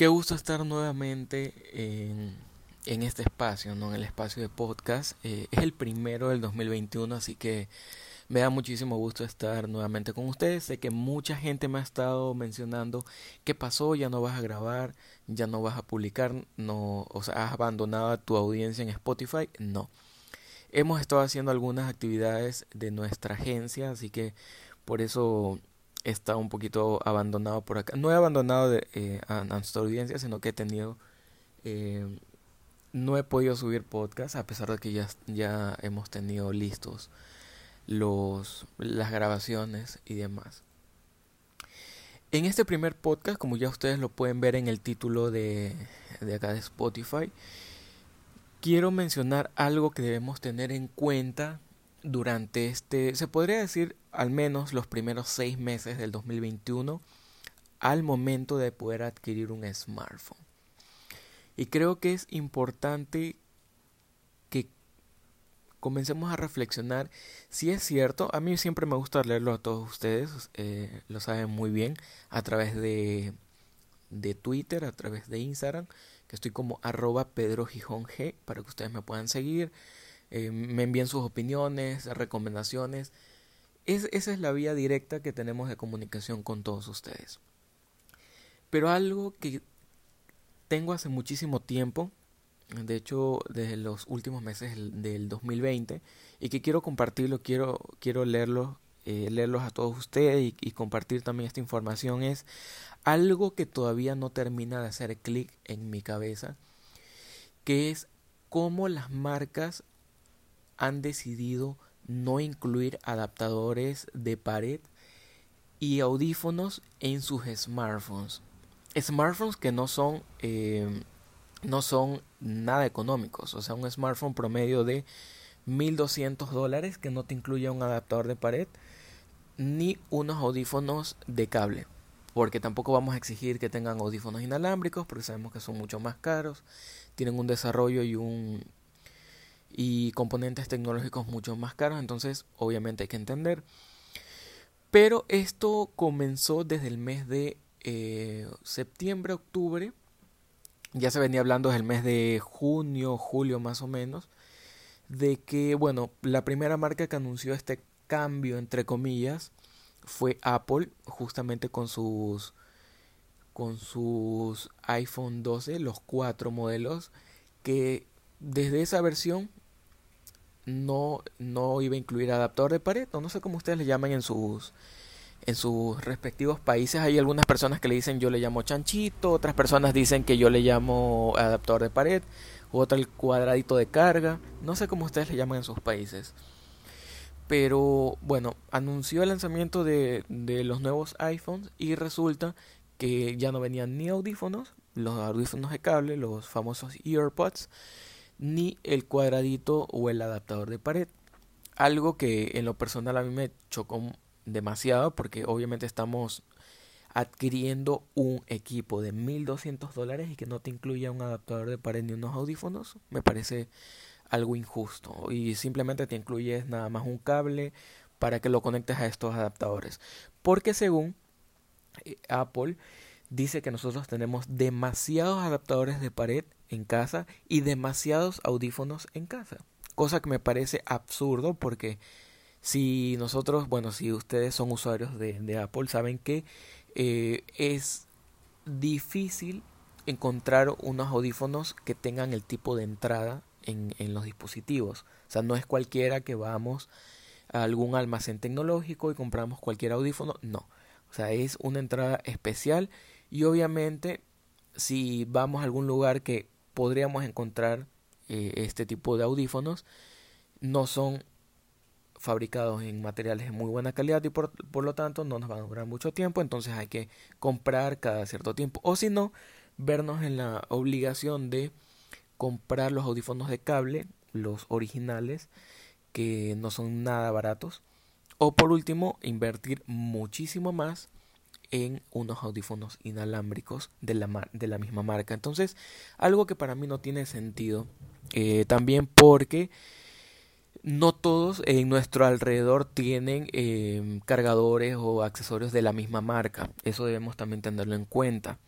Qué gusto estar nuevamente en, este espacio, ¿no? en el espacio de podcast. Eh, es el primero del 2021, así que me da muchísimo gusto estar nuevamente con ustedes. Sé que mucha gente me ha estado mencionando qué pasó, ya no vas a grabar, ya no vas a publicar, no, o sea, has abandonado tu audiencia en Spotify. No. Hemos estado haciendo algunas actividades de nuestra agencia, así que por eso está un poquito abandonado por acá. No he abandonado eh, a, nuestra audiencia, sino que he tenido... Eh, no he podido subir podcast a pesar de que ya, ya hemos tenido listos los, las grabaciones y demás. En este primer podcast, como ya ustedes lo pueden ver en el título de, de acá de Spotify, quiero mencionar algo que debemos tener en cuenta durante este, se podría decir al menos los primeros seis meses del 2021 al momento de poder adquirir un smartphone. Y creo que es importante que comencemos a reflexionar si es cierto, a mí siempre me gusta leerlo a todos ustedes, eh, lo saben muy bien, a través de, de Twitter, a través de Instagram, que estoy como arroba Pedro Gijón G, para que ustedes me puedan seguir, eh, me envíen sus opiniones, recomendaciones. Es, esa es la vía directa que tenemos de comunicación con todos ustedes. Pero algo que tengo hace muchísimo tiempo, de hecho desde los últimos meses del 2020, y que quiero compartirlo, quiero, quiero leerlo, eh, leerlos a todos ustedes y, y compartir también esta información, es algo que todavía no termina de hacer clic en mi cabeza, que es cómo las marcas han decidido no incluir adaptadores de pared y audífonos en sus smartphones. Smartphones que no son, eh, no son nada económicos. O sea, un smartphone promedio de 1200 dólares que no te incluye un adaptador de pared ni unos audífonos de cable. Porque tampoco vamos a exigir que tengan audífonos inalámbricos porque sabemos que son mucho más caros. Tienen un desarrollo y un y componentes tecnológicos mucho más caros, entonces obviamente hay que entender. Pero esto comenzó desde el mes de eh, septiembre, octubre, ya se venía hablando desde el mes de junio, julio más o menos, de que, bueno, la primera marca que anunció este cambio, entre comillas, fue Apple, justamente con sus con sus iPhone 12, los cuatro modelos, que desde esa versión no, no iba a incluir adaptador de pared, no sé cómo ustedes le llaman en sus en sus respectivos países hay algunas personas que le dicen yo le llamo chanchito, otras personas dicen que yo le llamo adaptador de pared, u otro el cuadradito de carga, no sé cómo ustedes le llaman en sus países. Pero bueno, anunció el lanzamiento de, de los nuevos iPhones y resulta que ya no venían ni audífonos, los audífonos de cable, los famosos EarPods, ni el cuadradito o el adaptador de pared. Algo que en lo personal a mí me chocó demasiado porque obviamente estamos adquiriendo un equipo de 1200 dólares y que no te incluya un adaptador de pared ni unos audífonos me parece algo injusto y simplemente te incluyes nada más un cable para que lo conectes a estos adaptadores porque según eh, Apple dice que nosotros tenemos demasiados adaptadores de pared en casa y demasiados audífonos en casa. Cosa que me parece absurdo porque si nosotros, bueno, si ustedes son usuarios de, Apple, saben que eh, es difícil encontrar unos audífonos que tengan el tipo de entrada en, en los dispositivos. O sea, no es cualquiera que vamos a algún almacén tecnológico y compramos cualquier audífono. No. O sea, es una entrada especial y obviamente, si vamos a algún lugar que podríamos encontrar eh, este tipo de audífonos, no son fabricados en materiales de muy buena calidad y por, por, lo tanto no nos van a durar mucho tiempo, entonces hay que comprar cada cierto tiempo. O si no, vernos en la obligación de comprar los audífonos de cable, los originales, que no son nada baratos, o por último, invertir muchísimo más en unos audífonos inalámbricos de la, de la misma marca. Entonces, algo que para mí no tiene sentido. Eh, también porque no todos en nuestro alrededor tienen em, cargadores o accesorios de la misma marca. Eso debemos también tenerlo en cuenta.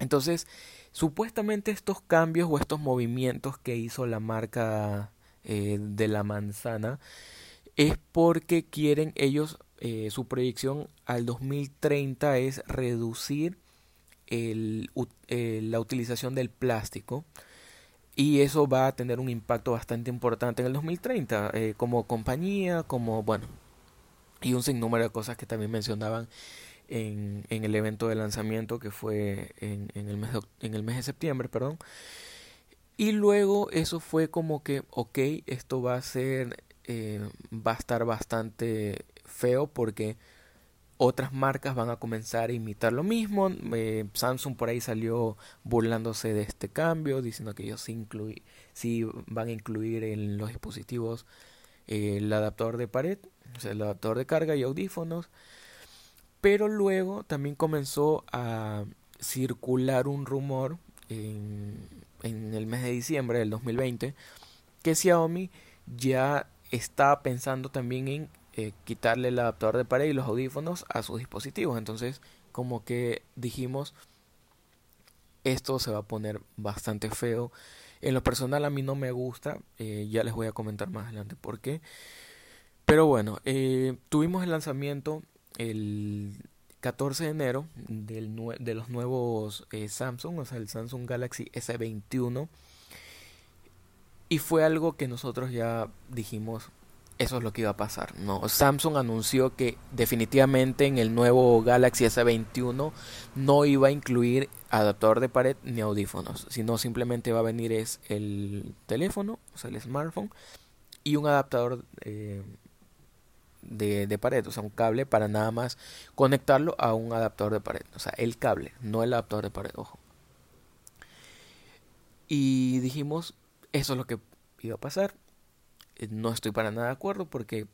Entonces, supuestamente estos cambios o estos movimientos que hizo la marca eh, de la manzana es porque quieren ellos, eh, su proyección al 2030 es reducir el, la utilización del plástico y eso va a tener un impacto bastante importante en el 2030 eh, como compañía, como bueno, y un sinnúmero de cosas que también mencionaban en, el evento de lanzamiento que fue en, el mes de, en el mes de septiembre, perdón. Y luego eso fue como que, ok, esto va a ser, eh, va a estar bastante feo porque otras marcas van a comenzar a imitar lo mismo. Eh, Samsung por ahí salió burlándose de este cambio, diciendo que ellos sí, sí van a incluir en los dispositivos eh, el adaptador de pared, o sea, el adaptador de carga y audífonos. Pero luego también comenzó a circular un rumor en, en el mes de diciembre del 2020 que Xiaomi ya estaba pensando también en eh, quitarle el adaptador de pared y los audífonos a sus dispositivos. Entonces, como que dijimos, esto se va a poner bastante feo. En lo personal a mí no me gusta, eh, ya les voy a comentar más adelante por qué. Pero bueno, eh, tuvimos el lanzamiento el 14 de enero del de los nuevos Samsung, o sea, el Samsung Galaxy S21. Y fue algo que nosotros ya dijimos, eso es lo que iba a pasar. No, Samsung anunció que definitivamente en el nuevo Galaxy S21 no iba a incluir adaptador de pared ni audífonos, sino simplemente va a venir es el teléfono, o sea, el smartphone y un adaptador eh, de, de, pared, o sea, un cable para nada más conectarlo a un adaptador de pared, o sea, el cable, no el adaptador de pared, ojo. Y dijimos, eso es lo que iba a pasar no estoy para nada de acuerdo porque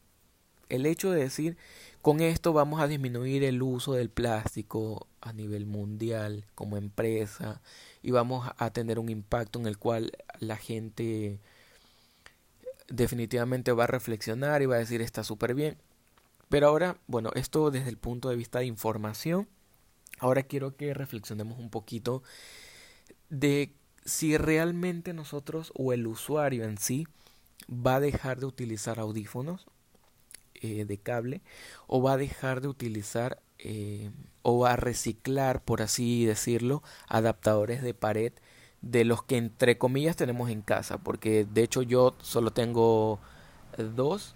el hecho de decir con esto vamos a disminuir el uso del plástico a nivel mundial como empresa y vamos a tener un impacto en el cual la gente definitivamente va a reflexionar y va a decir está súper bien. Pero ahora, bueno, esto desde el punto de vista de información, ahora quiero que reflexionemos un poquito de si realmente nosotros o el usuario en sí va a dejar de utilizar audífonos eh, de cable o va a dejar de utilizar eh, o va a reciclar, por así decirlo, adaptadores de pared de los que entre comillas tenemos en casa, porque de hecho yo solo tengo dos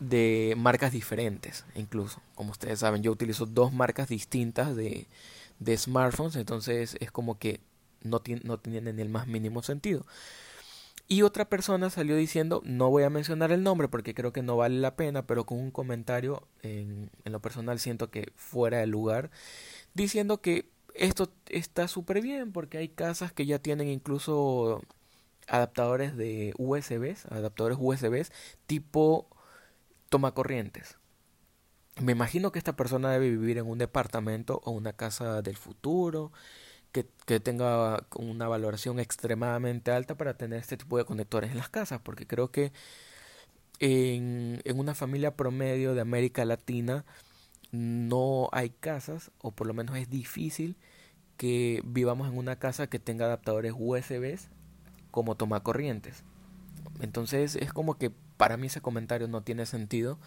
de marcas diferentes, incluso, como ustedes saben, yo utilizo dos marcas distintas de, de smartphones, entonces es como que no, no tienen el más mínimo sentido. Y otra persona salió diciendo, no voy a mencionar el nombre porque creo que no vale la pena, pero con un comentario en, lo personal siento que fuera de lugar, diciendo que esto está súper bien porque hay casas que ya tienen incluso adaptadores de USBs, adaptadores USBs tipo tomacorrientes. Me imagino que esta persona debe vivir en un departamento o una casa del futuro que, tenga una valoración extremadamente alta para tener este tipo de conectores en las casas, porque creo que en, una familia promedio de América Latina no hay casas, o por lo menos es difícil que vivamos en una casa que tenga adaptadores USB como toma corrientes. Entonces es como que para mí ese comentario no tiene sentido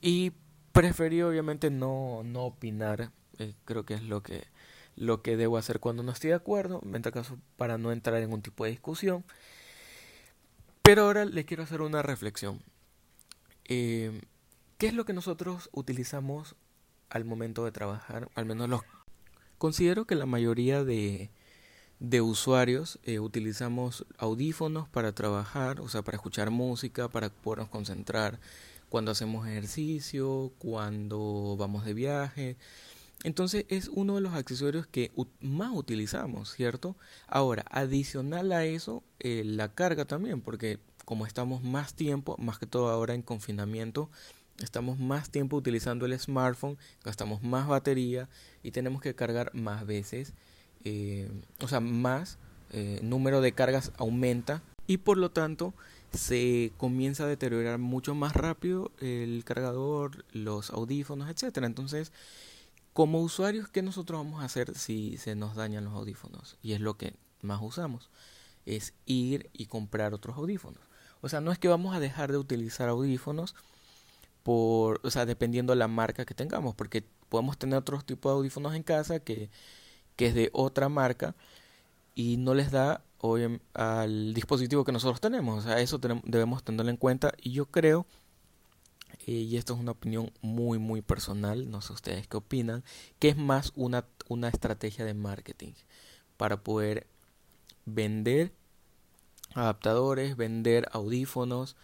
y preferí obviamente no, no opinar, eh, creo que es lo que lo que debo hacer cuando no estoy de acuerdo, en este caso para no entrar en un tipo de discusión. Pero ahora le quiero hacer una reflexión. Eh, ¿Qué es lo que nosotros utilizamos al momento de trabajar? Al menos los... Considero que la mayoría de, de usuarios eh, utilizamos audífonos para trabajar, o sea, para escuchar música, para podernos concentrar cuando hacemos ejercicio, cuando vamos de viaje, entonces es uno de los accesorios que más utilizamos, ¿cierto? Ahora, adicional a eso, eh, la carga también, porque como estamos más tiempo, más que todo ahora en confinamiento, estamos más tiempo utilizando el smartphone, gastamos más batería y tenemos que cargar más veces, eh, o sea, más eh, número de cargas aumenta y por lo tanto se comienza a deteriorar mucho más rápido el cargador, los audífonos, etcétera. Entonces, como usuarios, ¿qué nosotros vamos a hacer si se nos dañan los audífonos? Y es lo que más usamos, es ir y comprar otros audífonos. O sea, no es que vamos a dejar de utilizar audífonos por, o sea, dependiendo de la marca que tengamos, porque podemos tener otros tipos de audífonos en casa que, que es de otra marca y no les da hoy al dispositivo que nosotros tenemos. O sea, eso debemos tenerlo en cuenta y yo creo, eh, y esto es una opinión muy, muy personal, no sé ustedes qué opinan, que es más una, una estrategia de marketing para poder vender adaptadores, vender audífonos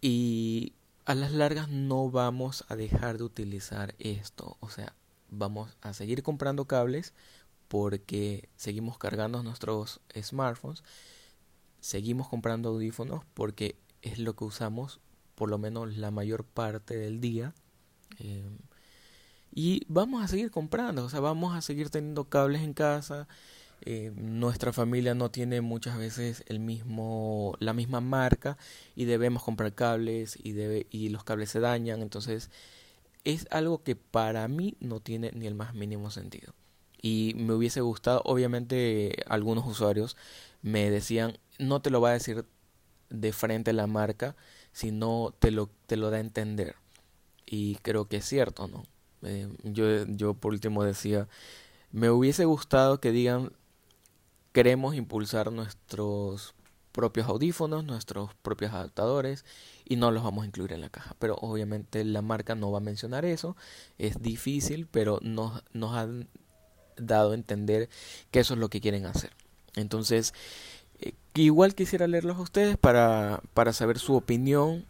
y a las largas no vamos a dejar de utilizar esto. O sea, vamos a seguir comprando cables porque seguimos cargando nuestros smartphones, seguimos comprando audífonos porque es lo que usamos por lo menos la mayor parte del día. Eh, y vamos a seguir comprando, o sea, vamos a seguir teniendo cables en casa. Eh, nuestra familia no tiene muchas veces el mismo, la misma marca y debemos comprar cables y, debe, y los cables se dañan. Entonces es algo que para mí no tiene ni el más mínimo sentido y me hubiese gustado, obviamente algunos usuarios me decían, no te lo va a decir de frente la marca, sino te lo, te lo da a entender. Y creo que es cierto, ¿no? Eh, yo, yo por último decía, me hubiese gustado que digan, queremos impulsar nuestros propios audífonos, nuestros propios adaptadores y no los vamos a incluir en la caja. Pero obviamente la marca no va a mencionar eso, es difícil, pero nos, nos han dado a entender que eso es lo que quieren hacer. Entonces, eh, igual quisiera leerlos a ustedes para, para saber su opinión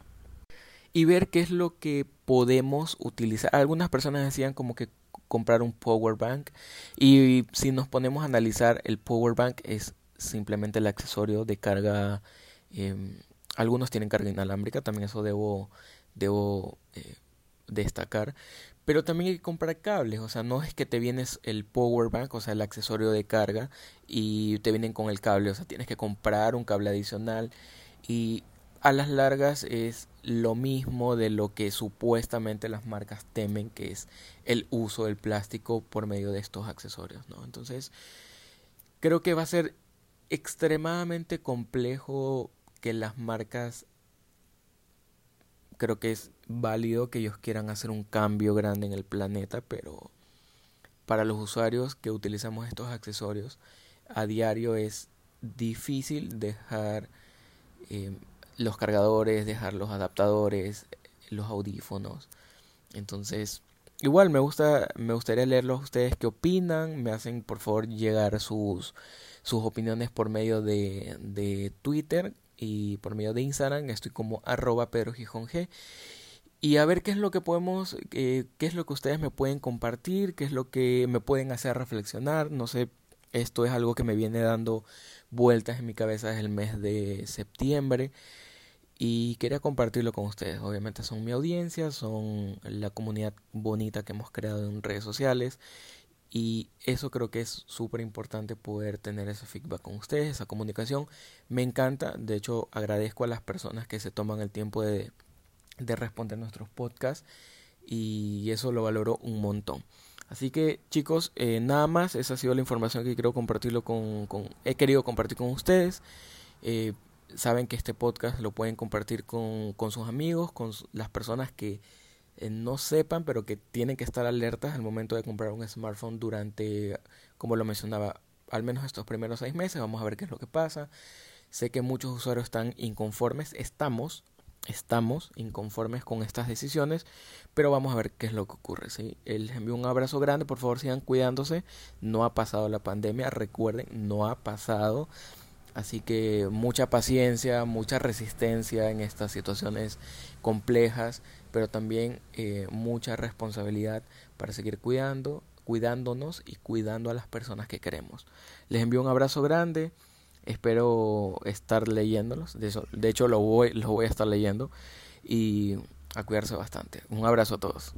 y ver qué es lo que podemos utilizar. Algunas personas decían como que comprar un power bank y si nos ponemos a analizar el power bank es simplemente el accesorio de carga em, algunos tienen carga inalámbrica también eso debo debo eh, destacar pero también hay que comprar cables, o sea, no es que te vienes el power bank, o sea, el accesorio de carga, y te vienen con el cable, o sea, tienes que comprar un cable adicional y a las largas es lo mismo de lo que supuestamente las marcas temen, que es el uso del plástico por medio de estos accesorios, ¿no? Entonces, creo que va a ser extremadamente complejo que las marcas creo que es válido que ellos quieran hacer un cambio grande en el planeta, pero para los usuarios que utilizamos estos accesorios a diario es difícil dejar eh, los cargadores, dejar los adaptadores, los audífonos. Entonces, igual me gusta, me gustaría leerlos a ustedes qué opinan, me hacen por favor llegar sus, sus opiniones por medio de, de Twitter y por medio de Instagram estoy como arroba Pedro Gijón G. Y a ver qué es lo que podemos, eh, qué es lo que ustedes me pueden compartir, qué es lo que me pueden hacer reflexionar. No sé, esto es algo que me viene dando vueltas en mi cabeza desde el mes de septiembre y quería compartirlo con ustedes. Obviamente son mi audiencia, son la comunidad bonita que hemos creado en redes sociales y eso creo que es súper importante poder tener ese feedback con ustedes, esa comunicación. Me encanta, de hecho agradezco a las personas que se toman el tiempo de, de responder nuestros podcasts y eso lo valoro un montón. Así que chicos, eh, nada más, esa ha sido la información que quiero compartirlo con, he querido compartir con ustedes. Eh, saben que este podcast lo pueden compartir con, con sus amigos, con las personas que eh, no sepan, pero que tienen que estar alertas al momento de comprar un smartphone durante, como lo mencionaba, al menos estos primeros seis meses. Vamos a ver qué es lo que pasa. Sé que muchos usuarios están inconformes, estamos, estamos inconformes con estas decisiones, pero vamos a ver qué es lo que ocurre. ¿sí? Les envío un abrazo grande, por favor sigan cuidándose. No ha pasado la pandemia, recuerden, no ha pasado. Así que mucha paciencia, mucha resistencia en estas situaciones complejas, pero también eh, mucha responsabilidad para seguir cuidando, cuidándonos y cuidando a las personas que queremos. Les envío un abrazo grande, espero estar leyéndolos, de, de hecho lo voy, lo voy a estar leyendo y a cuidarse bastante. Un abrazo a todos.